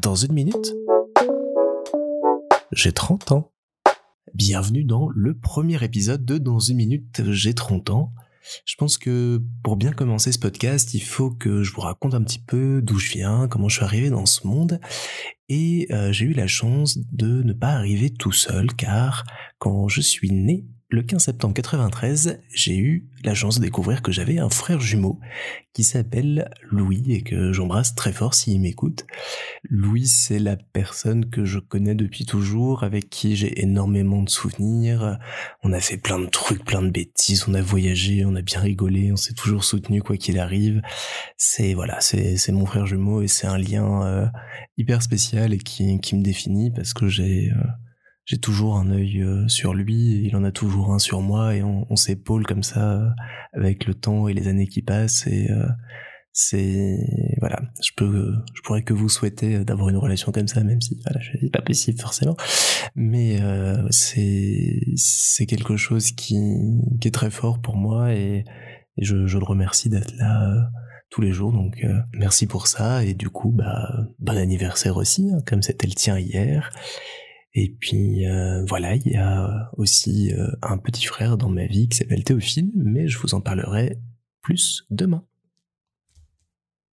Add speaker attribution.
Speaker 1: Dans une minute, j'ai 30 ans. Bienvenue dans le premier épisode de Dans une minute, j'ai 30 ans. Je pense que pour bien commencer ce podcast, il faut que je vous raconte un petit peu d'où je viens, comment je suis arrivé dans ce monde. Et euh, j'ai eu la chance de ne pas arriver tout seul, car quand je suis né, le 15 septembre 93, j'ai eu la chance de découvrir que j'avais un frère jumeau qui s'appelle Louis et que j'embrasse très fort s'il m'écoute. Louis, c'est la personne que je connais depuis toujours, avec qui j'ai énormément de souvenirs. On a fait plein de trucs, plein de bêtises, on a voyagé, on a bien rigolé, on s'est toujours soutenu quoi qu'il arrive. C'est voilà, c'est mon frère jumeau et c'est un lien euh, hyper spécial et qui qui me définit parce que j'ai euh, j'ai toujours un œil euh, sur lui, il en a toujours un sur moi, et on, s'épaule comme ça euh, avec le temps et les années qui passent. Et euh, c'est voilà, je peux, je pourrais que vous souhaiter d'avoir une relation comme ça, même si voilà, c'est pas possible forcément, mais c'est c'est quelque chose qui qui est très fort pour moi et, je, je le remercie d'être là tous les jours. Donc merci pour ça et du coup bah bon anniversaire aussi, hein, comme c'était le tien hier. Et puis euh, voilà, il y a aussi euh, un petit frère dans ma vie qui s'appelle Théophile, mais je vous en parlerai plus demain.